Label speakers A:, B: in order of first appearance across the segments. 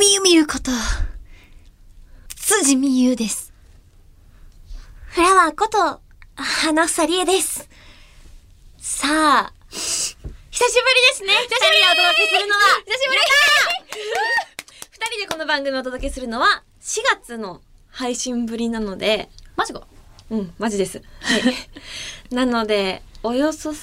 A: みゆみゆこと、辻みゆです。フラワーこと、花さりえです。さあ、久しぶりですね。久しぶりお届けするのは、久しぶり二人でこの番組をお届けするのは、4月の配信ぶりなので、
B: マジか。
A: うん、マジです。はい。なので、およそ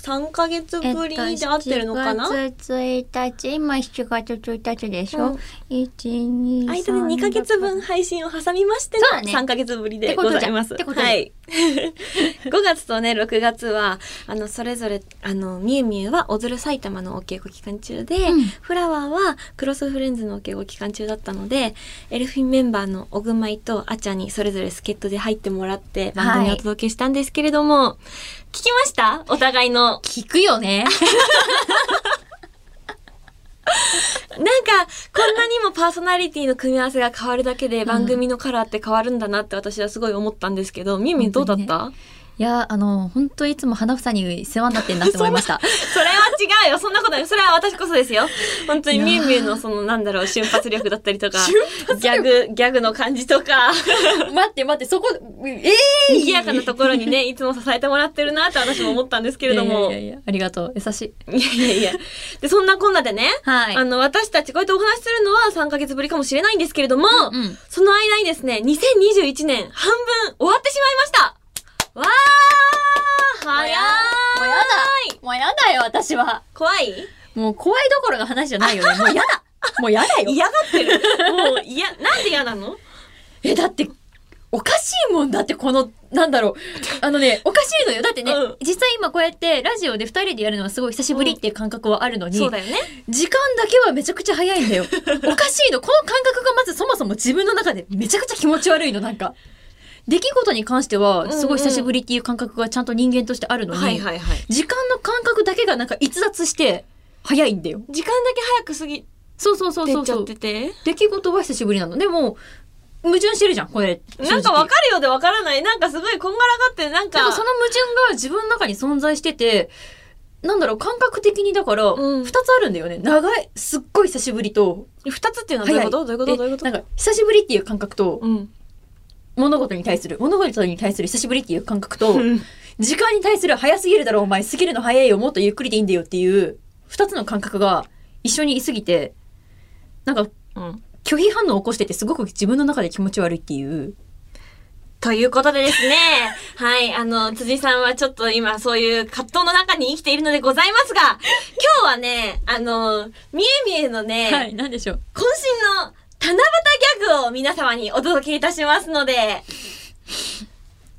A: 3ヶ月ぶりで合ってるのかな、
B: 7月1日、今7月1日でしょ、
A: うん
B: ?1、2、3。
A: 間で2ヶ月分配信を挟みましての
B: ね
A: 3ヶ月ぶりでございます。はい。5月とね、6月は、あの、それぞれ、あの、みゆみゆは踊る埼玉のお稽古期間中で、
B: うん
A: フラワーはクロスフレンズのお稽古期間中だったので、エルフィンメンバーのオグマイとアチャにそれぞれ助っ人で入ってもらって番組をお届けしたんですけれども、聞きました？お互いの。
B: 聞くよね。
A: なんか、こんなにもパーソナリティの組み合わせが変わるだけで番組のカラーって変わるんだなって私はすごい思ったんですけど、みゆみゆどうだった、
B: いや、あの、本当いつも花房に世話になってんなって 思いました。
A: それは違うよ。そんなことない。それは私こそですよ。本当にみゆみゆのそのなんだろう、瞬発力だったりとか、ギャグ、ギャグの感じとか、
B: 待って待って、そこ、ええ
A: 賑やかなところにね、いつも支えてもらってるなって私も思ったんですけれども。
B: いやいやいや、ありがとう。優しい。
A: いやいやいや。で、そんなこんなでね、
B: はい。
A: あの、私たちこうやってお話しするのは3ヶ月ぶりかもしれないんですけれども、
B: うん。
A: その間にですね、2021年半分終わってしまいましたわー早い
B: もうやだ。もうやだよ、私は。
A: 怖い？
B: もう怖いどころの話じゃないよね。もうやだ。もうやだよ。
A: 嫌がってるもう、いや、なんで嫌なの？
B: え、だって、おかしいもんだって、この、なんだろう。あのね、おかしいのよ。だってね、
A: うん
B: 実際今こうやってラジオで二人でやるのはすごい久しぶりっていう感覚はあるのに、
A: そうだよね。
B: 時間だけはめちゃくちゃ早いんだよ。おかしいの。この感覚がまずそもそも自分の中でめちゃくちゃ気持ち悪いの、なんか。出来事に関しては、すごい久しぶりっていう感覚がちゃんと人間としてあるのに。時間の感覚だけがなんか逸脱して、早いんだよ。
A: 時間だけ早く過ぎ
B: そうそうそう
A: てっちゃっ
B: そう。出来事は久しぶりなの。でも、矛盾してるじゃん、これ。
A: なんかわ
B: る。
A: かるようでわからない。なんかすごいこんがらがって、なんか。
B: でもその矛盾が自分の中に存在してて、なんだろう、感覚的にだから、
A: うん
B: 二つあるんだよね。長い、すっごい久しぶりと、
A: 二つっていうのはどういうこと？どういうこと？
B: で
A: どういうこと？
B: なんか、久しぶりっていう感覚と、
A: うん。
B: 物事に対する、物事に対する久しぶりっていう感覚と、
A: うん
B: 時間に対する早すぎるだろ、お前、過ぎるの早いよ、もっとゆっくりでいいんだよっていう、二つの感覚が一緒にいすぎて、なんか、
A: うん。
B: 拒否反応を起こしててすごく自分の中で気持ち悪いっていう。
A: ということでですね。はい。あの、辻さんはちょっと今そういう葛藤の中に生きているのでございますが、今日はね、あの、みえみえのね、
B: い、なんでしょう。
A: 渾身の七夕ギャグを皆様にお届けいたしますので、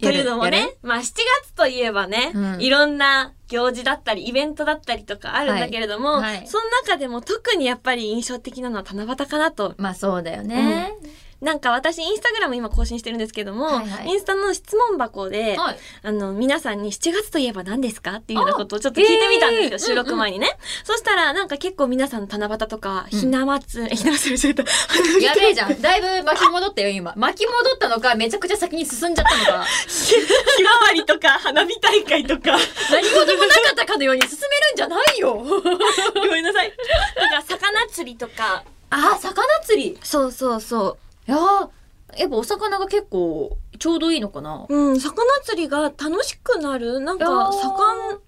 A: というのもね、まあ7月といえばね、
B: うん
A: いろんな行事だったり、イベントだったりとかあるんだけれども、
B: はいはい
A: その中でも特にやっぱり印象的なのは七夕かなと。
B: まあそうだよね。
A: なんか私インスタグラム今更新してるんですけども、
B: はいはい
A: インスタの質問箱で、
B: はい。
A: あの、皆さんに7月といえば何ですか？っていうようなことをちょっと聞いてみたんですよ、
B: えー
A: 収録前にね。そしたら、なんか結構皆さん七夕とか、ひな祭り、ひな祭りしてた。
B: やべえじゃん。だいぶ巻き戻ったよ、今。巻き戻ったのか、めちゃくちゃ先に進んじゃったのか。
A: ひまわりとか、花火大会とか。
B: 何事もなかったかのように進めるんじゃないよ。
A: ごめんなさい。とか、魚釣りとか。
B: あ、魚釣り。
A: そうそうそ
B: いやーやっぱお魚が結構ちょうどいいのかな。
A: う。うん、魚釣りが楽しくなるなんか、魚、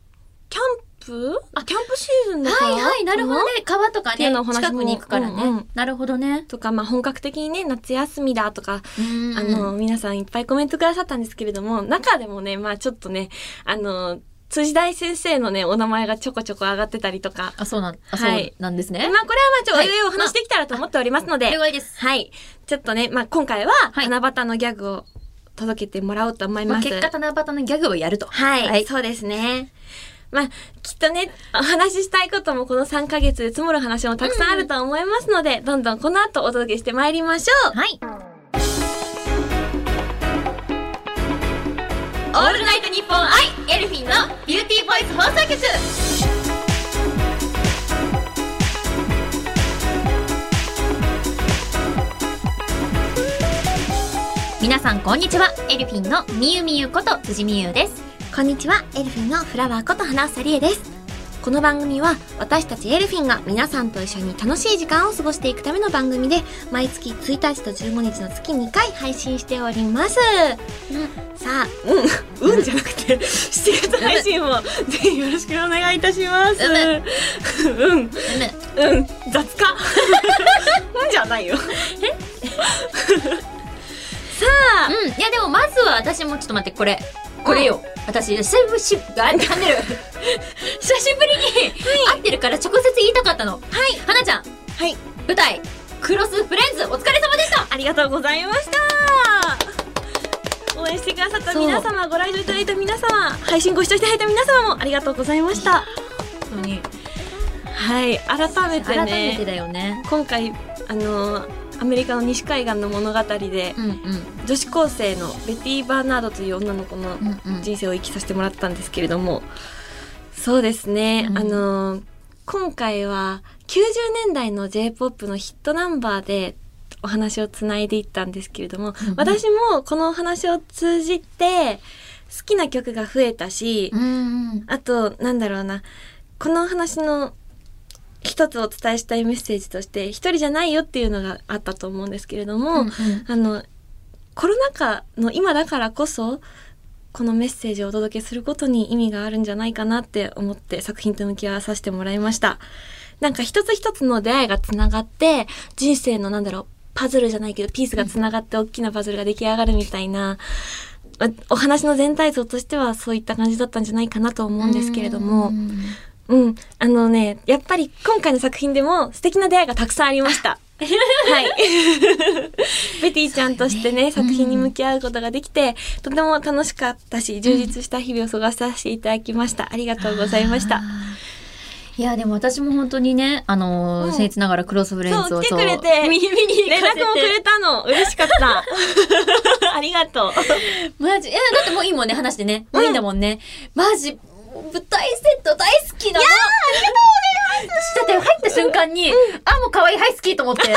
A: キャンプ？あ、キャンプシーズンだから？
B: はいはい、なるほどね。川とかね、近くに行くからね。
A: うんうん
B: なるほどね。
A: とか、まあ本格的にね、夏休みだとか、
B: うん
A: あの、皆さんいっぱいコメントくださったんですけれども、中でもね、まあちょっとね、あの、辻大先生のね、お名前がちょこちょこ上がってたりとか。
B: あ、そうなん、あ、
A: はい
B: そうなんですね。
A: まあこれはまあちょっと
B: はい
A: お話できたらと思っておりますので、
B: 了解です。
A: はい。ちょっとね、まあ今回は、
B: はい
A: 七夕のギャグを届けてもらおうと思い
B: まあ、
A: ます。
B: 結果、七夕のギャグをやると。
A: はい、
B: はい
A: そうですね。まあ、きっとね、お話ししたいこともこの3ヶ月で積もる話もたくさんあると思いますので、どんどんこの後お届けしてまいりましょう。
B: はい。
A: オールナイトニッポン愛エルフィンのビューティーボイス放送局
B: 皆さん、こんにちは。エルフィンのみゆみゆこと辻みゆです。
A: こんにちは、エルフィンのフラワーこと花さりえです。この番組は私たちエルフィンが皆さんと一緒に楽しい時間を過ごしていくための番組で毎月1日と15日の月2回配信しております、さあうん。うんじゃなくて7月配信もぜひよろしくお願いいたします。
B: う
A: うん。うん。雑かうんじゃないよ。さあ
B: うん、いやでもまずは私もちょっと待ってこれこれよ、私久しぶりあ噛んでる久しぶりに会ってるから直接言いたかったの。はい。花ちゃん。
A: はい。
B: 舞台。クロスフレンズお疲れ様でした。
A: ありがとうございました。応援してくださった皆様ご来場いただいた皆様配信ご視聴いただいた皆様もありがとうございました。
B: 本当に。
A: はい。改めて
B: 改
A: ね
B: めてだよね。
A: 今回あのアメリカの西海岸の物語で
B: うんうん。
A: 女子高生のベティ・バーナードという女の子の
B: うんうん。
A: 人生を生きさせてもらったんですけれどもそうですね、
B: うん。
A: あの今回は90年代の j p o p のヒットナンバーでお話をつないでいったんですけれども、
B: うんうん。
A: 私もこのお話を通じて好きな曲が増えたし、
B: うんうん。
A: あとなんだろうな。この話の一つお伝えしたいメッセージとして一人じゃないよっていうのがあったと思うんですけれども、
B: うんうん
A: あのコロナ禍の今だからこそこのメッセージをお届けすることに意味があるんじゃないかなって思って作品と向き合わさせてもらいました。なんか一つ一つの出会いがつながって人生のなんだろうパズルじゃないけどピースがつながって大きなパズルが出来上がるみたいな、まお話の全体像としてはそういった感じだったんじゃないかなと思うんですけれども、
B: うん
A: うん。あのね、やっぱり今回の作品でも素敵な出会いがたくさんありました。はい。ベティちゃんとしてね、作品に向き合うことができて、とても楽しかったし、充実した日々を過ごさせていただきました。ありがとうございました。
B: いやでも私も本当にねあのー
A: うん
B: 僭越ながらクロスフレンズを
A: そう来てくれて
B: 見見に行
A: 連絡もくれたの。嬉しかった。ありがとう。
B: マジいやだってもういいもんね話してねもういいんだもんね、マジ舞台セット大好きなの。いやありがとうございます。だって入った瞬間に、あもう可愛いはい好きと思って。も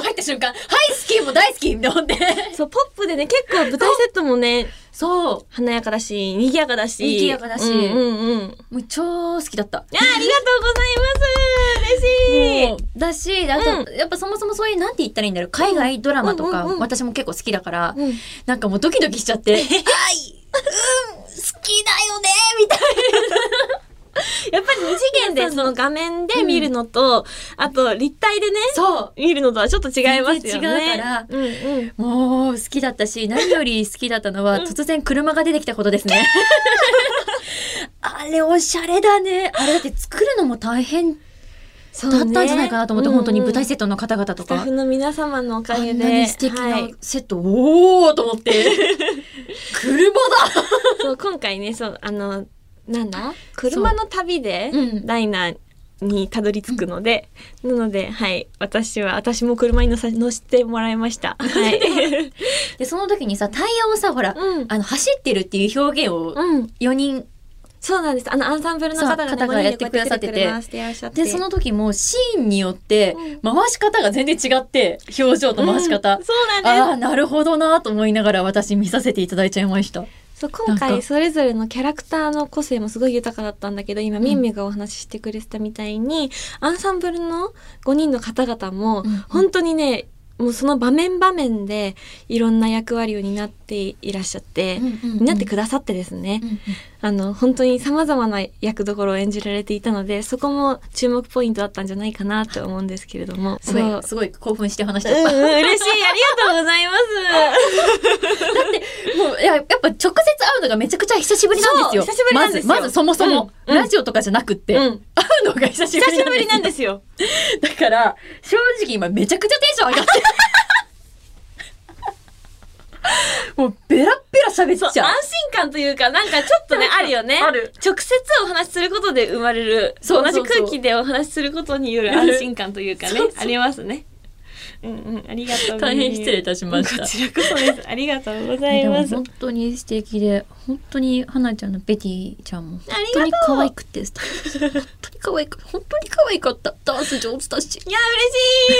B: う入った瞬間はい好きもう大好き。って思って
A: そう、ポップでね、結構舞台セットもね、
B: そう。
A: 華やかだし、賑やかだし。
B: 賑やかだし。
A: うんうんうん。
B: もう超好きだった。
A: いや、ありがとうございます。嬉しい。
B: もう。だしあと、やっぱそもそもそういうなんて言ったらいいんだろう。海外ドラマとか、
A: うんうんうん。
B: 私も結構好きだから、
A: うん。
B: なんかもうドキドキしちゃって。はい。うん。好きだよねみたい
A: やっぱり二次元でその画面で見るのと、あと立体でね、
B: なそう
A: 見るのとはちょっと違いますよね。
B: 違うから
A: うんうん。
B: もう好きだったし何より好きだったのは突然車が出てきたことですね。あれおしゃれだね。あれだって作るのも大変
A: そ
B: だったんじゃないかなと思って、本当に舞台
A: セ
B: セットの方々とか
A: スタッフ。の皆様のおかげで。
B: 素敵
A: は
B: ないセット、おーと思って。車だ
A: そう、今回ね、そう、あの、なんだ？車の旅で
B: うん
A: ダイナーにたどり着くので、なので、はい、私は、私も車に乗さ乗せてもらいました。はい。
B: で、その時にさ、タイヤをさ、ほら、
A: うん
B: あの、走ってるっていう表現を
A: うん。
B: 4人
A: そうなんです。あの、アンサンブルの方が、ね、
B: 方がやってくださってて。
A: で
B: その時もシーンによって
A: うん。
B: 回し方が全然違って、表情と回し方。
A: うん。そうなん。
B: ああ、なるほどなと思いながら私見させていただいちゃいました。
A: そう今回それぞれのキャラクターの個性もすごい豊かだったんだけど今
B: ん。
A: みんみがお話ししてくれてたみたいに、アンサンブルの5人の方々も
B: うんうん。
A: 本当にね、もうその場面場面でいろんな役割を担っていらっしゃって、担ってくださってですね、あの本当に様々な役どころを演じられていたのでそこも注目ポイントだったんじゃないかなと思うんですけれども
B: すごい、すごい興奮して話しち
A: うんうん
B: ゃった。
A: 嬉しいありがとうございます
B: もういややっぱ直接会うのがめちゃくちゃ久しぶりなんですよ。
A: 久しぶりなんですよ
B: まず、まずそもそも、
A: うんうん
B: ラジオとかじゃなくって、
A: うん
B: 会うのが久しぶり
A: なんですよ。
B: だから、正直今めちゃくちゃテンション上がってる。もうベラッベラ喋っちゃう。
A: 安心感というか、なんかちょっとね、あるよね。
B: ある
A: 直接お話しすることで生まれる、
B: そう
A: 同じ空気でお話しすることによる安心感というかね、ありますね。うんうん、ありがとうござい
B: 大
A: ます。
B: 変失礼いたしました
A: こちらこそです。ありがとうございます。
B: でも本当に素敵で、本当に花ちゃんのベティちゃんも
A: ありがとう
B: 本当に可愛くて、本当に可愛く、本当に可愛かった。ダンス上手だし。
A: いや、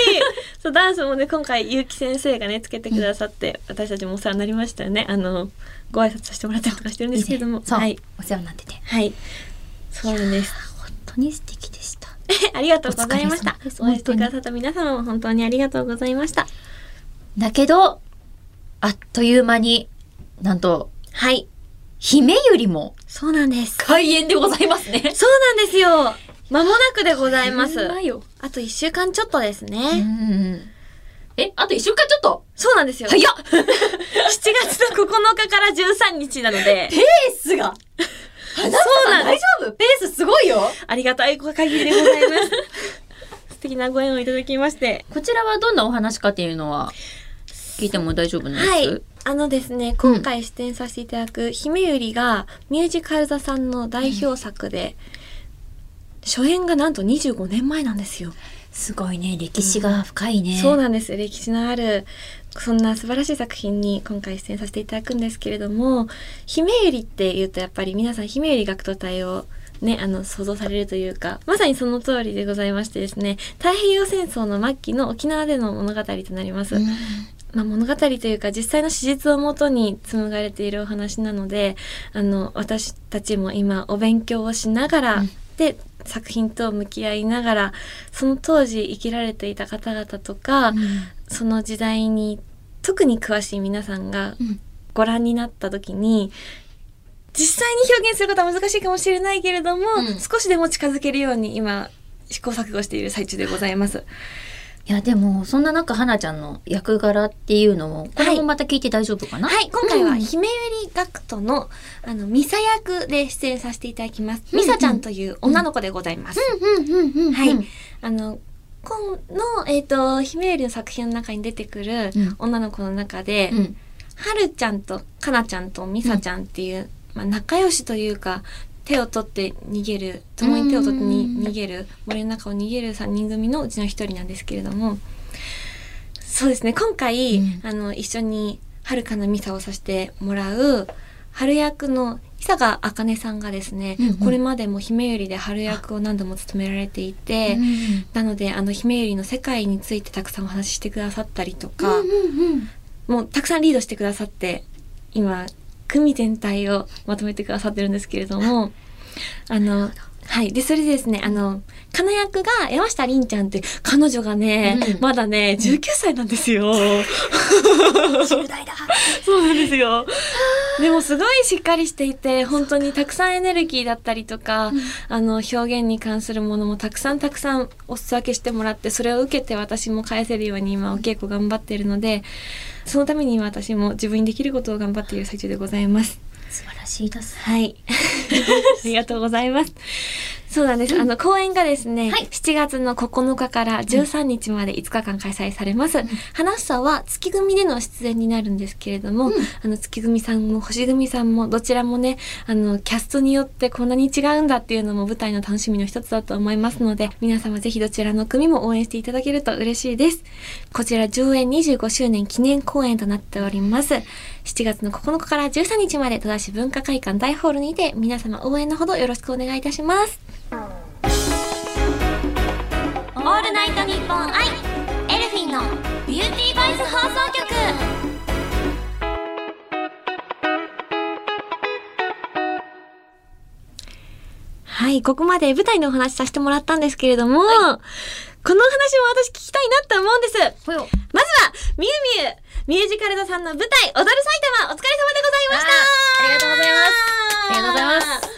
A: 嬉しい そう、ダンスもね、今回、ゆうき先生がね、つけてくださって、私たちもお世話になりましたよね。あの、ご挨拶させてもらったりとかしてるんですけれども。
B: そう、
A: はい。
B: お世話になってて。
A: はい。そうなんです。
B: に素敵でした。
A: ありがとうございました。応援してくださった皆様も本当にありがとうございました。
B: だけど、あっという間に、なんと、
A: はい。
B: 姫ゆりも
A: そうなんです。
B: 開演でございますね。
A: そうなんですよ。間もなくでございます。あと1週間ちょっとです
B: う
A: ね。
B: ん。え、あと一週間ちょっと？
A: そうなんですよ。7
B: 早っ
A: 月の9日から13日なので、
B: ペースが
A: そう
B: そう
A: なん。
B: 大丈夫？ペースすごいよ
A: ありがたい限りでございます。素敵なご縁をいただきまして。
B: こちらはどんなお話かっていうのは聞いても大丈夫なんです、
A: はい。あのですね、今回出演させていただく姫ゆりがミュージカル座さんの代表作で、初演がなんと25年前なんですよ。
B: すごいね、歴史が深いね。
A: そうなんです。歴史のある、そんな素晴らしい作品に今回出演させていただくんですけれども、姫ゆりって言うとやっぱり皆さん姫ゆり学徒隊をね、あの、想像されるというか、まさにその通りでございましてですね、太平洋戦争の末期の沖縄での物語となります。
B: うん
A: まあ、物語というか実際の史実をもとに紡がれているお話なのであの私たちも今お勉強をしながら、
B: うん
A: で作品と向き合いながらその当時生きられていた方々とか、その時代に特に詳しい皆さんが
B: うん。
A: ご覧になった時に実際に表現することは難しいかもしれないけれども、
B: うん。
A: 少しでも近づけるように今試行錯誤している最中でございます。
B: いやでもそんな中花ちゃんの役柄っていうのもこれもまた聞いて大丈夫かな、
A: はい、今回は
B: うん。
A: 姫ゆり学徒の、あの、ミサ役で出演させていただきます。
B: うん
A: ミサちゃんという女の子でございます。
B: うんうんうんうん
A: はい。あの、今の、えっ、と、姫ゆりの作品の中に出てくる
B: うん。
A: 女の子の中で、
B: うん。
A: はるちゃんとかなちゃんとミサちゃんっていう、まあ、仲良しというか、手を取って逃げる、共に手を取って逃げる、森の中を逃げる3人組のうちの一人なんですけれども、そうですね、今回、
B: うん。
A: あの、一緒にはるかなミサをさせてもらう、春役の伊佐賀茜さんがですね、
B: うんうん。
A: これまでも姫ゆりで春役を何度も務められていて、
B: うん
A: なので、あの、姫ゆりの世界についてたくさんお話ししてくださったりとか、
B: うんうん。
A: もうたくさんリードしてくださって、今、組全体をまとめてくださってるんですけれども、あの、はい。で、それでですね、あの、かな役が山下凛ちゃんって、彼女がね、
B: うん
A: まだね、19歳なんですよ。
B: 10 代だ
A: そうなんですよ。でもすごいしっかりしていて、本当にたくさんエネルギーだったりとか、あの、表現に関するものもたくさんたくさんお裾分けしてもらって、それを受けて私も返せるように今お稽古頑張っているので、そのために今私も自分にできることを頑張っている最中でございます。
B: 素晴らしいです
A: はい。ありがとうございます。そうなんです。あの、公演がですね、
B: はい
A: 7月の9日から13日まで5日間開催されます。話さは月組での出演になるんですけれども、
B: うん
A: あの、月組さんも星組さんもどちらもね、あの、キャストによってこんなに違うんだっていうのも舞台の楽しみの一つだと思いますので、皆様ぜひどちらの組も応援していただけると嬉しいです。こちら上演25周年記念公演となっております。7月の9日から13日まで戸田市文化会館大ホールにて皆様応援のほどよろしくお願いいたします。オールナイトニッポン i elfin'のビューティーボイス放送局はい、ここまで舞台のお話しさせてもらったんですけれども、この話も私聞きたいなって思うんです。まずは、みゆみゆ、ミュージカル座さんの舞台、踊る埼玉、お疲れ様でございました。
B: ありがとうございます。ありがとうございます。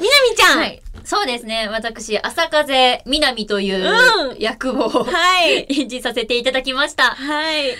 A: みなみちゃん、
B: はい。そうですね。私朝風みなみという
A: うん。
B: 役を、
A: はい。
B: 演じさせていただきました。
A: はい。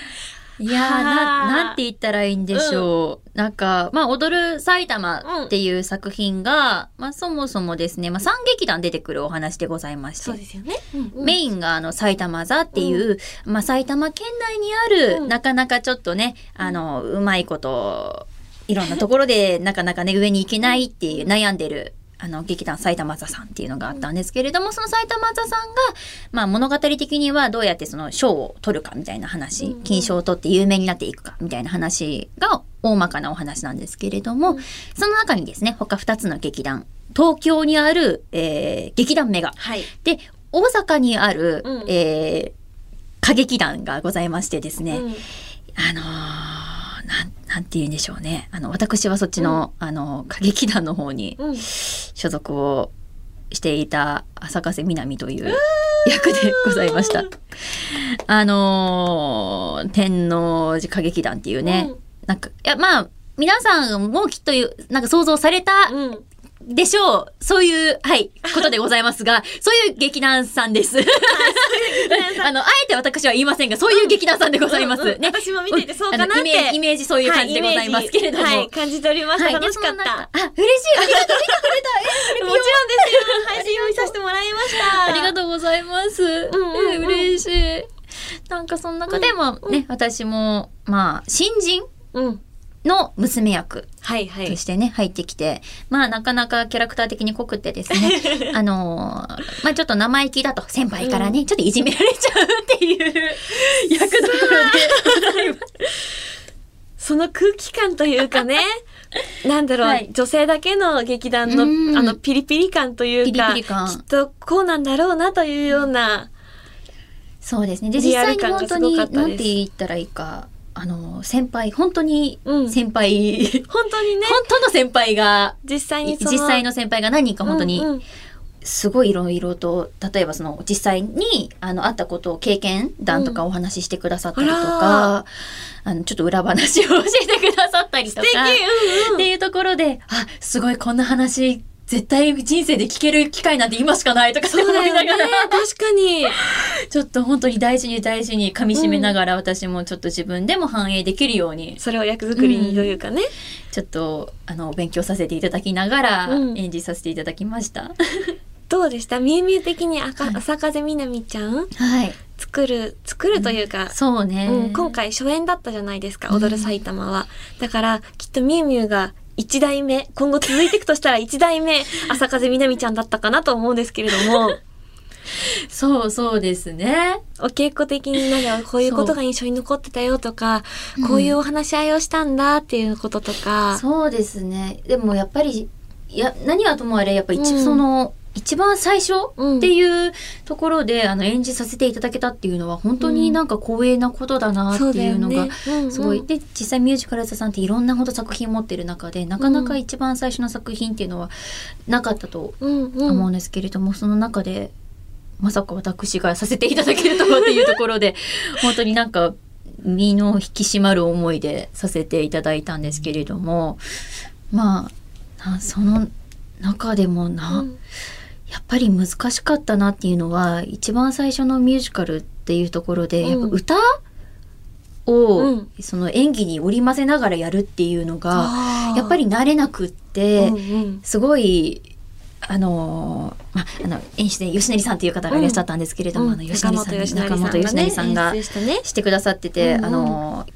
B: いやー
A: はあ
B: な、なんて言ったらいいんでしょう。なんか、まあ、踊る埼玉っていう作品が、まあ、そもそもですね、まあ、三劇団出てくるお話でございまして。
A: そうですよね。
B: メインがあの埼玉座っていう、まあ、埼玉県内にある、
A: うん
B: なかなかちょっとねあのうまいこといろんなところでなかなかね上に行けないっていう悩んでるあの劇団埼玉座さんっていうのがあったんですけれどもその埼玉座さんが、まあ、物語的にはどうやってその賞を取るかみたいな話、金賞を取って有名になっていくかみたいな話が大まかなお話なんですけれども、
A: うん。
B: その中にですね他2つの劇団東京にある、えー劇団メガ。
A: はい。
B: で大阪にある、
A: うん。
B: えー歌劇団がございましてですね、
A: うん。
B: あのーなんて言うんでしょうねあの私はそっちの、あの歌劇団の方に
A: うん。
B: 所属をしていた浅香瀬みなみという役でございました。あのー天王寺歌劇団っていうね、
A: うん
B: なんか、いや、まあ、皆さんもきっという、なんか想像された
A: うん。
B: でしょう。そういう、はい、ことでございますが、そういう劇団さんです。あの、あえて私は言いませんが、そういう劇団さんでございます。
A: うんうん
B: ね。
A: 私も見ていてそうかなって
B: イメージ、イメージそういう感じでございますけれども。
A: はい、はい感じておりました。
B: はい
A: 楽しかった。
B: あ、嬉しい。ありがとう。見てくれた。え、
A: もちろんですよ。配信を見させてもらいました。
B: ありがとうございます。
A: んうんうん
B: え嬉しい。なんかその中でもね、私も、まあ、新人
A: う。うん。
B: の娘役
A: はいはい。
B: と。してね、入ってきて、まあなかなかキャラクター的に濃くってですね、あのーまあちょっと生意気だと、先輩からね、ちょっといじめられちゃうっていう役どころで。
A: その空気感というかね、なんだろう、
B: はい。
A: 女性だけの劇団の、
B: うん。
A: あの、ピリピリ感というか、
B: ピリピリ感。
A: きっとこうなんだろうなというような、
B: そうですね。で、
A: リ
B: 実際に本当に、
A: すごかったです。
B: なんて言ったらいいか、あの、先輩、本当に
A: うん。
B: 先輩、
A: 本当にね、
B: 本当の先輩が、
A: 実際に
B: 実際の先輩が何人か本当に
A: うんうん。
B: すごいいろいろと例えばその実際にあのあったことを経験談とかお話ししてくださったりと
A: あ
B: か、あのちょっと裏話を教えてくださったりとか
A: うんうん。
B: っていうところであすごいこんな話絶対人生で聞ける機会なんて今しかないとか
A: そう
B: 思いながら、
A: 確かに。
B: ちょっと本当に大事に大事に噛み締めながら私もちょっと自分でも反映できるように
A: それを役作りにというかね。
B: ちょっとあの勉強させていただきながら
A: うん。
B: 演じさせていただきました。
A: どうでした？みゆみゆ的に赤
B: はい。
A: 朝風みなみちゃん？
B: はい、
A: 作る、作るというか、
B: そうね、
A: うん、今回初演だったじゃないですか、
B: うん。
A: 踊る埼玉は。だから、きっとみゆみゆが一代目、今後続いていくとしたら一代目、朝風みなみちゃんだったかなと思うんですけれども、
B: そうそうですね。
A: お稽古的になんかこういうことが印象に残ってたよとか、
B: うん。
A: こういうお話し合いをしたんだっていうこととか、
B: そうですね。でもやっぱり、いや、何はともあれ、やっぱ一、
A: うん。
B: その、一番最初
A: うん。
B: っていうところで、あの、演じさせていただけたっていうのは、本当になんか光栄なことだなっていうのが
A: ね、。うんうん。
B: すごい。で、実際ミュージカル座さんっていろんなほど作品持ってる中で、なかなか一番最初の作品っていうのはなかったと
A: うんうん。
B: 思うんですけれども、その中で、まさか私がさせていただけるとはっていうところで、本当になんか、身の引き締まる思いでさせていただいたんですけれども、まあ、なその中でもな、
A: うん
B: やっぱり難しかったなっていうのは、一番最初のミュージカルっていうところで、
A: うん。
B: やっぱ歌を、
A: うん。
B: その演技に織り交ぜながらやるっていうのが、やっぱり慣れなくって、
A: うんうん。
B: すごい、あのーまあ、あの、演出で吉成さんっていう方がいらっしゃったんですけれども、あの、吉成さん、中本吉成さんが
A: し
B: てくださってて、
A: うんうん。
B: あの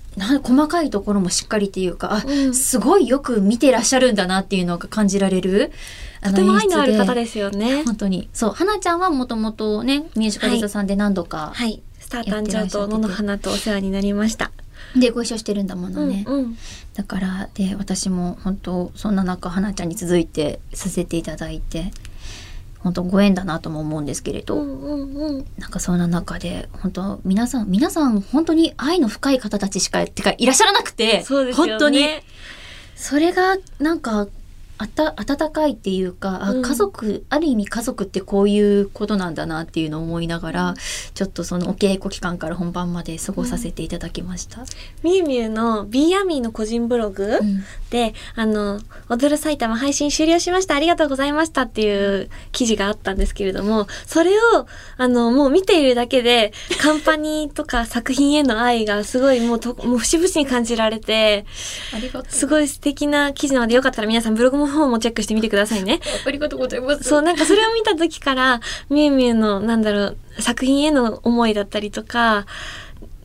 B: 細かいところもしっかりっていうか、あ、
A: うん。
B: すごいよく見てらっしゃるんだなっていうのが感じられる、あ
A: とても愛のある方ですよね。
B: 本当に。そう、花ちゃんはもともとね、ミュージカル座さんで何度か、
A: はい。スター誕生と野の花とお世話になりました。
B: でご一緒してるんだものね。
A: うんうん
B: だから、で、私も本当、そんな中、花ちゃんに続いてさせていただいて、本当ご縁だなとも思うんですけれど、
A: うんうんうん
B: なんかそんな中で、本当皆さん、皆さん本当に愛の深い方たちしか、てかいらっしゃらなくて、
A: ね。
B: 本当に、それがなんか、あた、温かいっていうか、あ、
A: うん
B: 家族、ある意味家族ってこういうことなんだなっていうのを思いながら、ちょっとそのお稽古期間から本番まで過ごさせていただきました。
A: みゆみゆの B アミーの個人ブログ
B: うん
A: で、あの、踊る埼玉配信終了しました。ありがとうございましたっていう記事があったんですけれども、それを、あの、もう見ているだけで、カンパニーとか作品への愛がすごいもうと、もう節々に感じられて、
B: ありがとう。
A: すごい素敵な記事なので、よかったら皆さんブログの方もチェックしてみてくださいね。
B: ありがとうございます。
A: そう、なんかそれを見た時から、みゆみゆの、なんだろう、作品への思いだったりとか、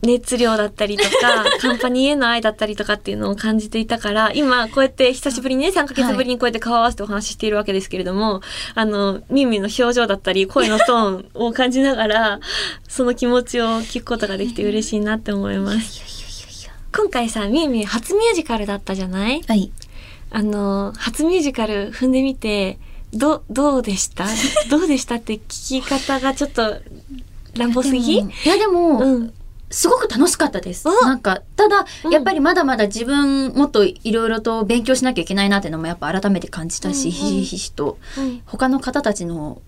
A: 熱量だったりとか、カンパニーへの愛だったりとかっていうのを感じていたから、今こうやって久しぶりにね、3ヶ月ぶりにこうやって顔を合わせてお話ししているわけですけれども、あの、みゆみゆの表情だったり、声のトーンを感じながら、その気持ちを聞くことができて嬉しいなって思います。今回さ、みゆみゆ初ミュージカルだったじゃない？
B: はい。
A: あの、初ミュージカル踏んでみて、ど、どうでした？どうでしたって聞き方がちょっと乱暴すぎ？
B: いやでも、
A: うん。
B: すごく楽しかったです。
A: お
B: なんか、ただ、
A: うん
B: やっぱりまだまだ自分もっといろいろと勉強しなきゃいけないなっていうのもやっぱ改めて感じたし、
A: うんうん
B: ひしひしと。
A: うん。
B: 他の方たちの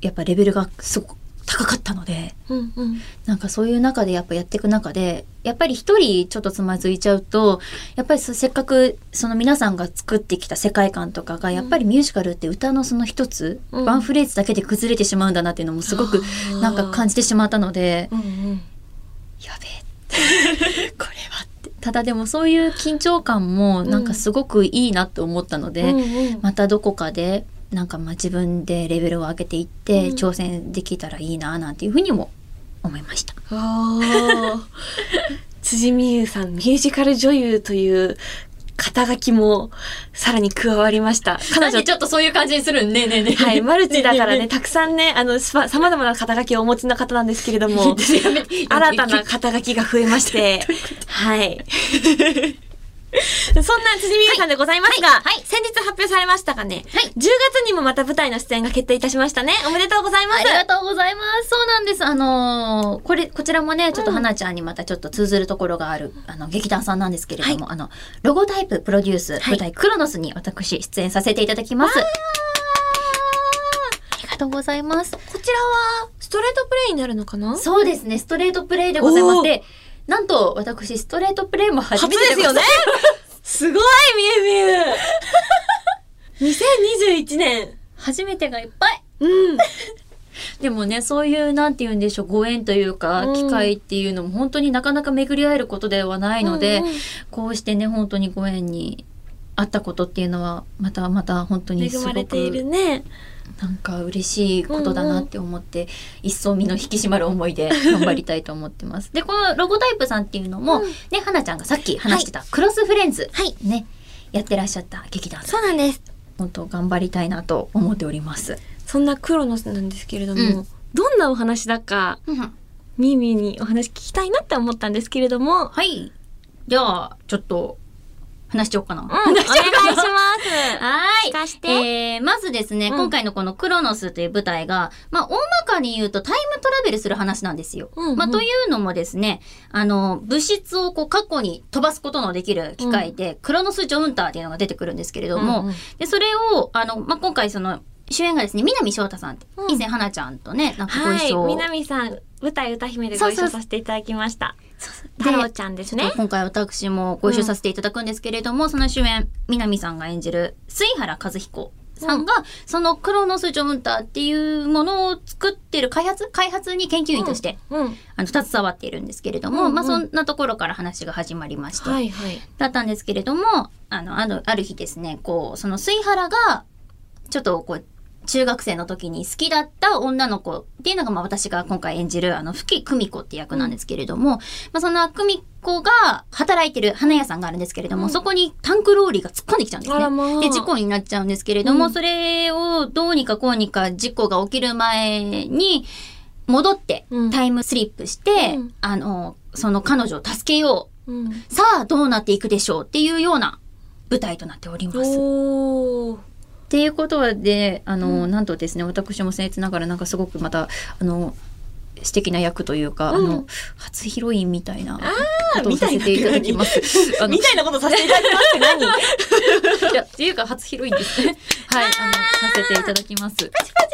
B: やっぱレベルがすごく高かったので、
A: うんうん。
B: なんかそういう中でやっぱやっていく中で、やっぱり一人ちょっとつまずいちゃうと、やっぱりそせっかくその皆さんが作ってきた世界観とかが、やっぱりミュージカルって歌のその一つ、
A: うん
B: ワンフレーズだけで崩れてしまうんだなっていうのもすごくなんか感じてしまったので、
A: うんうん。
B: やべえ これはって。ただでもそういう緊張感もなんかすごくいいなと思ったので、
A: うんうん
B: またどこかでなんかまあ自分でレベルを上げていって
A: うん。
B: 挑戦できたらいいななんていうふうにも思いました。
A: 辻美優さん、ミュージカル女優という肩書きもさらに加わりました。彼女
B: ちょっとそういう感じにするんねえねえねえ。
A: はい、マルチだからね、たくさんね、あの、さまざまな肩書きをお持ちの方なんですけれども、新たな肩書きが増えまして、はい。そんな辻美優さんでございますが、
B: はいはい
A: 先日発表されましたがね、
B: はい
A: 10月にもまた舞台の出演が決定いたしましたね。おめでとうございます。
B: ありがとうございます。そうなんです。あのーこれ、こちらもね、ちょっと花ちゃんにまたちょっと通ずるところがある、あの、劇団さんなんですけれども、あの、ロゴタイププロデュース、
A: はい
B: 舞台クロノスに私出演させていただきます。ありがとうございます。
A: こちらは、ストレートプレイになるのかな？
B: そうですね、ストレートプレイでございま
A: おー
B: す。で、なんと、私、ストレートプレイも初
A: 初
B: めて
A: ですよねすごい、みゆみゆ2021年。
B: 初めてがいっぱい。
A: うん。
B: でもね、そういう、なんて言うんでしょう、ご縁というか、
A: うん
B: 機会っていうのも本当になかなか巡り合えることではないので、
A: うんうん
B: こうしてね、本当にご縁にあったことっていうのは、またまた本当に
A: 恵
B: すごく、
A: まれているね。
B: なんか嬉しいことだなって思って、一層身の引き締まる思いで頑張りたいと思ってます。で、このロゴタイプさんっていうのも、
A: うん
B: ね、花ちゃんがさっき話してた、クロスフレンズ、
A: はい。
B: ね、やってらっしゃった劇団。
A: そうなんです。
B: 本当頑張りたいなと思っております。
A: そんなクロノスなんですけれども、
B: うん
A: どんなお話だか、ミーミーにお話聞きたいなって思ったんですけれども、
B: はい。じゃあ、ちょっと、話しちゃおうかな。
A: うん、お願いします。
B: はい。
A: 聞かして
B: えー、まずですね、
A: うん
B: 今回のこのクロノスという舞台が、まあ、大まかに言うとタイムトラベルする話なんですよ。
A: うんうん
B: まあ、というのもですね、あの、物質をこう過去に飛ばすことのできる機械で、クロノスジョウンターっていうのが出てくるんですけれども、
A: うんうん
B: で、それを、あの、まあ、今回その、主演がですね、南翔太さんって、
A: うん
B: 以前花ちゃんとね、なんかご
A: はい
B: 一緒を。。
A: 南さん、舞台歌姫でご一緒させていただきました。
B: で
A: 太郎ちゃんですね。
B: 今回私もご一緒させていただくんですけれども、その主演、南さんが演じる水原和彦さんが、そのクロノスジョウンターっていうものを作ってる開発？開発に研究員として、
A: うん。
B: あの、携わっているんですけれども、
A: うんうん
B: まあそんなところから話が始まりまして、
A: はいはい。
B: だったんですけれども、あの、あの、ある日ですね、こう、その水原が、ちょっとこう、中学生の時に好きだった女の子っていうのが、まあ私が今回演じる、あの、吹久美子って役なんですけれども、まあその久美子が働いてる花屋さんがあるんですけれども、
A: うん
B: そこにタンクローリーが突っ込んできちゃうんですね。
A: まあ。
B: で、事故になっちゃうんですけれども、
A: うん
B: それをどうにかこうにか事故が起きる前に戻って
A: うん
B: タイムスリップして、
A: うん
B: あの、その彼女を助けよう
A: うん。
B: さあどうなっていくでしょうっていうような舞台となっております。っ。ていうことであの、
A: うん
B: なんとですね私も僭越ながらなんかすごくまたあの素敵な役というか、
A: うん
B: あの初ヒロインみたいなことをさせていただきます。あの
A: みたいなことさせていただきます何？
B: いやっていうか初ヒロインですね。はいあのさせていただきます。
A: パチパチパ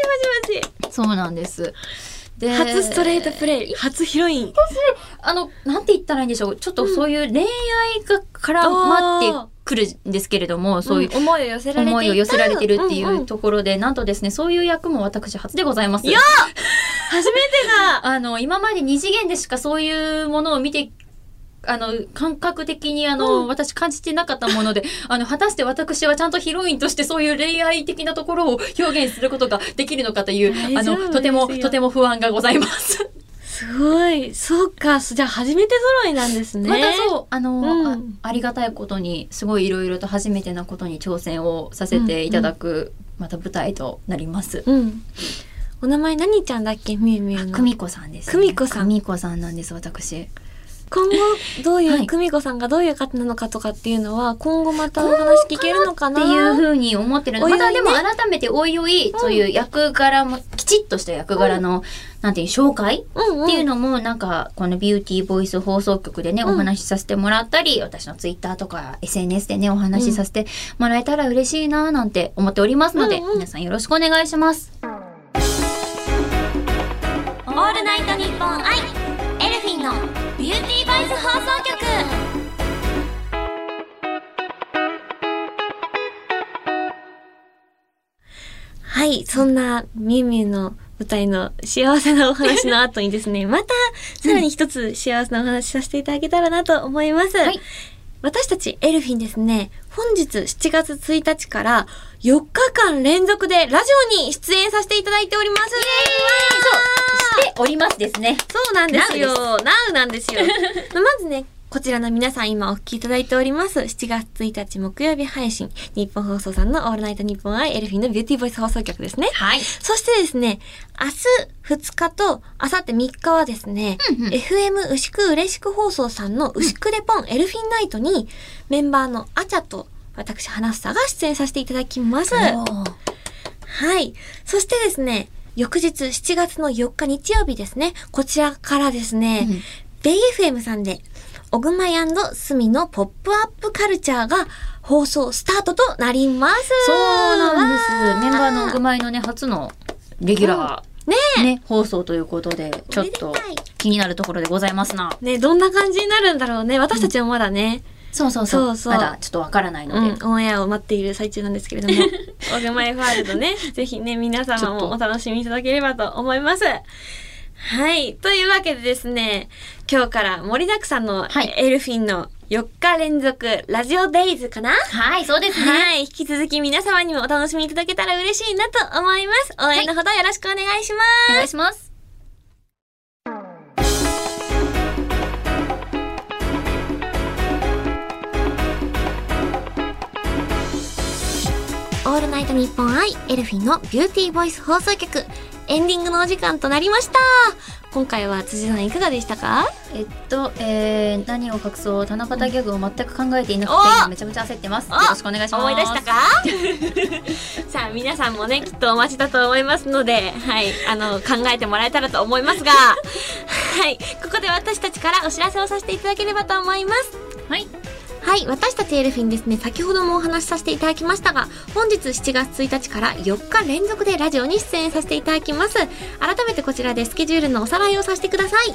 A: チパチ。
B: そうなんです。で
A: 初ストレートプレイ、初ヒロイン。
B: あの、なんて言ったらいいんでしょう。ちょっとそういう恋愛が絡まってくるんですけれども、そういう
A: うん思いを寄せられていた。
B: 思いを寄せられてるっていうところで、なんとですね、そういう役も私初でございます。
A: いや初めてが
B: あの、今まで二次元でしかそういうものを見て、あの、感覚的にあの、
A: うん。
B: 私感じてなかったもので、あの、果たして私はちゃんとヒロインとしてそういう恋愛的なところを表現することができるのかという、あの、とても、とても不安がございます。
A: すごい。そうか。じゃあ初めて揃いなんですね。
B: またそう、あの、
A: うん
B: あ、ありがたいことに、すごいいろいろと初めてなことに挑戦をさせていただく、また舞台となります。
A: うん。お名前何ちゃんだっけ？みゆみゆの。
B: 久美子さんです、ね。
A: 久美子さん
B: 久美子さんなんです、私。
A: 今後どういう、
B: はい。
A: 久美子さんがどういう方なのかとかっていうのは今後またお話聞けるのか
B: っ
A: な
B: ていうふうに思ってるの
A: おいおいね
B: またでも改めておいおい、そういう役柄も、きちっとした役柄の、なんていう、紹介
A: うんうん。
B: っていうのも、なんか、このビューティーボイス放送局でね、
A: うん。
B: お話しさせてもらったり、私のツイッターとか SNS でね、お話しさせてもらえたら嬉しいななんて思っておりますので、
A: うんうん。
B: 皆さんよろしくお願いします。
A: ナイトニッポンアはい、そんなみゆみゆの舞台の幸せなお話の後にですね、またさらに一つ幸せなお話させていただけたらなと思います。
B: はい
A: 私たち elfin'ですね、本日7月1日から4日間連続でラジオに出演させていただいております。
B: そう、しておりますですね。
A: そうなんですよ。
B: Now
A: Now なんですよ。まずね、こちらの皆さん今お聞きいただいております。7月1日木曜日配信、ニッポン放送さんのオールナイトニッポン i elfin' のビューティーボイス放送局ですね。
B: はい。
A: そしてですね、明日2日と明後日3日はですね、
B: うんうん
A: FM 牛久嬉しく放送さんの牛久レポンエルフィンナイトにメンバーのアチャと私、花房が出演させていただきます。はい。そしてですね、翌日7月の4日日曜日ですね、こちらからですね、
B: うん
A: ベイ FM さんで、オグマイスミのポップアップカルチャーが放送スタートとなります。
B: そうなんです。メンバーのぐまいのね、初のレギュラ
A: ね
B: ー、ね、放送ということで、ちょっと気になるところでございますな。
A: ね、どんな感じになるんだろうね。私たちもまだね、
B: そうそうそう。
A: そうそう
B: まだちょっとわからないの
A: うん
B: で。、
A: オンエアを待っている最中なんですけれども、オグマイファールドね、ぜひね、皆様もお楽しみいただければと思います。はい。というわけでですね、今日から盛りだくさんの
B: はい
A: エルフィンの4日連続ラジオデイズかな？
B: はい、そうですね。
A: はい。引き続き皆様にもお楽しみいただけたら嬉しいなと思います。応援のほどよろしくお願いします。
B: お願いします。
A: オールナイトニッポン i elfin' のビューティーボイス放送局エンディングのお時間となりました。今回は辻さんいかがでしたか？
B: えっと、えー、何を隠そう、七夕ギャグを全く考えていなくて、めちゃめちゃ焦ってます。よ
A: お
B: ろしくお願いします。
A: 思い出したか？さあ皆さんもねきっとお待ちだと思いますのではいあの考えてもらえたらと思いますが。はいここで私たちからお知らせをさせていただければと思います。
B: はい。
A: はい、私たち elfin'ですね、先ほどもお話しさせていただきましたが、本日7月1日から4日連続でラジオに出演させていただきます。改めてこちらでスケジュールのおさらいをさせてください。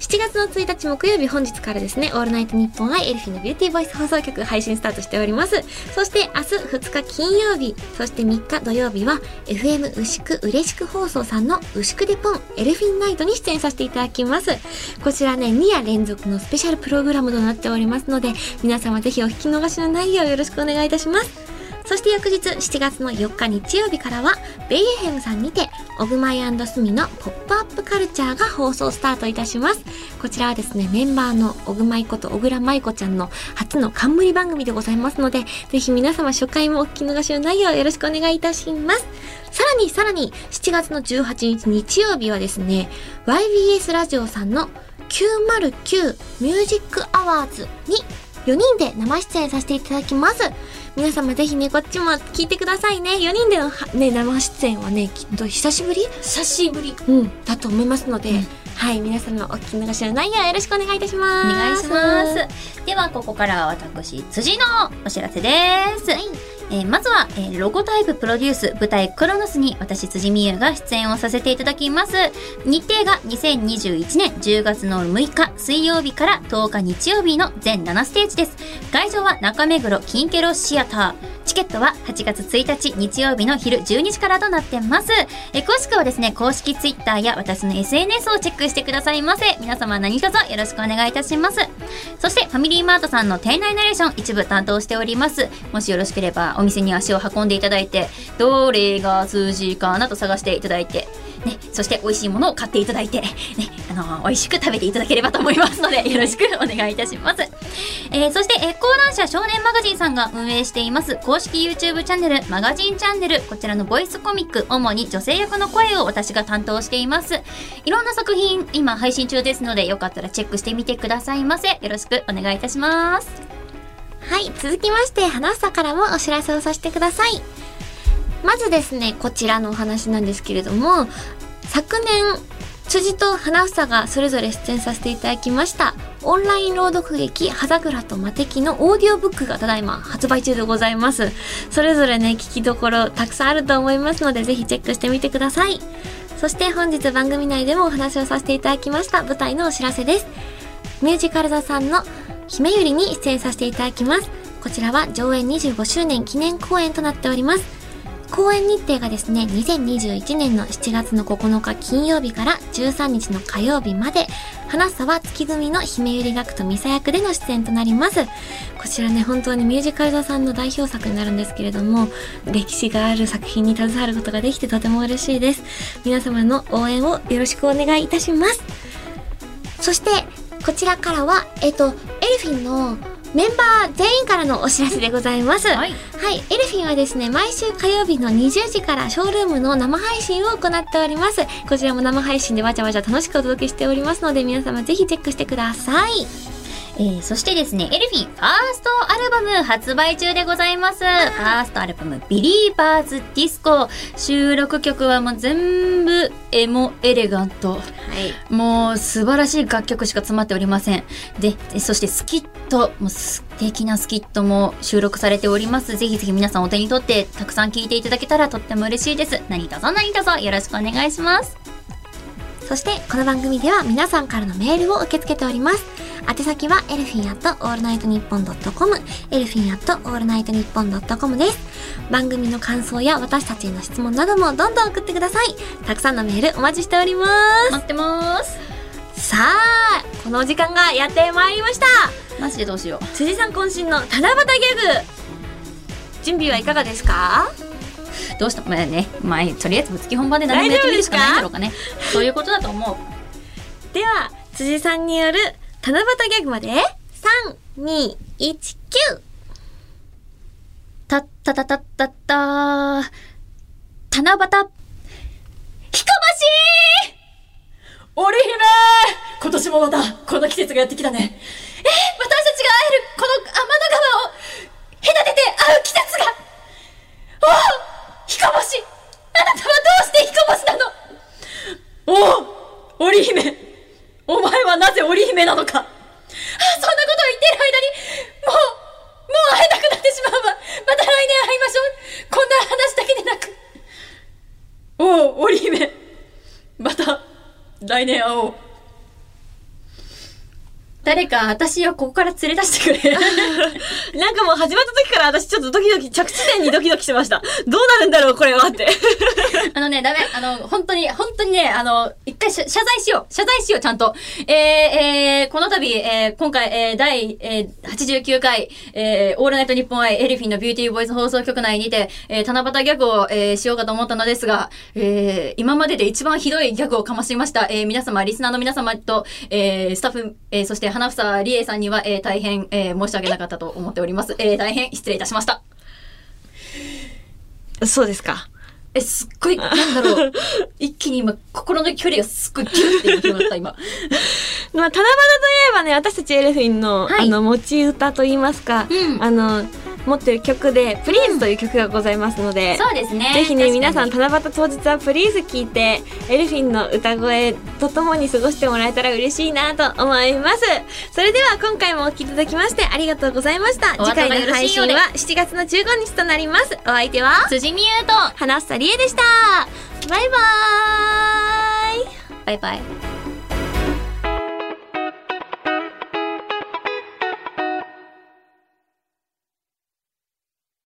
A: 7月の1日木曜日本日からですね、オールナイトニッポン i elfin' のビューティーボイス放送局配信スタートしております。そして明日2日金曜日、そして3日土曜日は FM 牛久嬉しく放送さんの牛久デポンエルフィンナイトに出演させていただきます。こちらね、2夜連続のスペシャルプログラムとなっておりますので、皆様ぜひお聞き逃しのないようよろしくお願いいたします。そして翌日7月の4日日曜日からは、ベイエヘムさんにて、オグマイスミのポップアップカルチャーが放送スタートいたします。こちらはですね、メンバーのオグマイこと小倉舞子ちゃんの初の冠番組でございますので、ぜひ皆様初回もお聞き逃しのないようよろしくお願いいたします。さらにさらに、7月の18日日曜日はですね、YBS ラジオさんの909ミュージックアワーズに4人で生出演させていただきます。皆様ぜひね、こっちも聞いてくださいね。4人でのはね、生出演はね、きっと久しぶり？
B: 久しぶり。
A: うん、だと思いますので、
B: うん
A: はい、皆様お聞き逃しのないようよろしくお願いいたします。
B: お願いします。では、ここからは私、辻のお知らせです。えーまずは、えーロゴタイププロデュース舞台クロノスに私辻美優が出演をさせていただきます。日程が2021年10月の6日水曜日から10日日曜日の全7ステージです。会場は中目黒キンケロシアター。チケットは8月1日日曜日の昼12時からとなってます。え詳しくはですね、公式ツイッターや私の SNS をチェックしてくださいませ。皆様何卒よろしくお願いいたします。そして、ファミリーマートさんの店内ナレーション一部担当しております。もしよろしければお店に足を運んでいただいて、どれが数字かなと探していただいて、ね、そして美味しいものを買っていただいて、ね、あの美味しく食べていただければと思いますので、よろしくお願いいたします。えーそして、えー講談社少年マガジンさんが運営しています公式 YouTube チャンネル、マガジンチャンネル、こちらのボイスコミック、主に女性役の声を私が担当しています。いろんな作品、今配信中ですので、よかったらチェックしてみてくださいませ。よろしくお願いいたします。
A: はい、続きまして、花房からもお知らせをさせてください。まずですね、こちらのお話なんですけれども、昨年、辻と花房がそれぞれ出演させていただきましたオンライン朗読劇「葉桜と魔敵」のオーディオブックがただいま発売中でございます。それぞれね聞きどころたくさんあると思いますのでぜひチェックしてみてください。そして本日番組内でもお話をさせていただきました舞台のお知らせです。ミュージカル座さんの姫ゆりに出演させていただきますこちらは上演25周年記念公演となっております公演日程がですね、2021年の7月の9日金曜日から13日の火曜日まで、花沢月組の姫ゆり学とミサ役での出演となります。こちらね、本当にミュージカル座さんの代表作になるんですけれども、歴史がある作品に携わることができてとても嬉しいです。皆様の応援をよろしくお願いいたします。そして、こちらからは、えっと、エルフィンのメンバー全員からのお知らせでございます。
B: はい。
A: はい、エルフィンはですね、毎週火曜日の20時からショールームの生配信を行っております。こちらも生配信でわちゃわちゃ楽しくお届けしておりますので、皆様ぜひチェックしてください。
B: えー、そしてですね、エルフィンファーストアルバム発売中でございます。ファーストアルバム、 Believers Disco。収録曲はもう全部エモエレガント。
A: はい。
B: もう素晴らしい楽曲しか詰まっておりません。で、そしてスキット、もう素敵なスキットも収録されております。ぜひぜひ皆さんお手に取ってたくさん聴いていただけたらとっても嬉しいです。何卒何卒よろしくお願いします。
A: そして、この番組では皆さんからのメールを受け付けております。宛先は、 elfin at allnightnippon dot com、elfin at allnightnippon dot com です。番組の感想や私たちへの質問などもどんどん送ってください。たくさんのメールお待ちしております。
B: 待ってます。
A: さあ、このお時間がやってまいりました。
B: マジでどうしよう。
A: 辻さん渾身の七夕ギャグ。準備はいかがですか？
B: どうした？まあね、まあ、とりあえずぶっつけ本番で何でもやってみるしかないんだろうかね。そういうことだと思う。
A: では、辻さんによる七夕ギャグまで、3、2、1、9!
B: たったたたったったー。七夕。ひこまし織姫今年もまた、この季節がやってきたね。え私たちが会える、この天の川を、隔てて会う季節がおおひこ星あなたはどうしてひこ星なの？おお織姫お前はなぜ織姫なのか。あそんなことを言ってる間に、もう、もう会えなくなってしまうわ。また来年会いましょう。こんな話だけでなく。おう織姫。また、来年会おう。誰か私をここから連れ出してくれ。
A: なんかもう始まった時から私ちょっとドキドキ、着地点にドキドキしてました。どうなるんだろう、これはって。
B: あのね、ダメ。あの、本当に、本当にね、あの、一回謝謝罪しよう。謝罪しよう、ちゃんと。えー、えー、この度、えー、今回、えー、第、えー、89回、えー、オールナイトニッポン i、elfin' のビューティーボイス放送局内にて、えー、七夕ギャグを、えー、しようかと思ったのですが、えー、今までで一番ひどいギャグをかましました。えー、皆様、リスナーの皆様と、えー、スタッフ、えー、そして花房里枝さんには、えー、大変、えー、申し訳なかったと思っております。えー、大変失礼いたしました。
A: そうですか。
B: え、すっごい、なんだろう。一気に今、心の距離がすっごいギュッて今広がった、今。
A: まあ、七夕といえばね、私たちエルフィンの、
B: はい
A: あの、持ち歌といいますか、
B: うん
A: あの、持ってる曲で、プリーズという曲がございますので、
B: そうですね。
A: ぜひね、皆さん、
B: 確
A: 七夕当日はプリーズ聞いて、エルフィンの歌声とともに過ごしてもらえたら嬉しいなと思います。それでは、今回もお聴きいただきましてありがとうございました。次回の配信は7月の15日となります。お相手は、
B: 辻美優と、
A: 花房理恵でした。バイバーイ
B: バイバイ。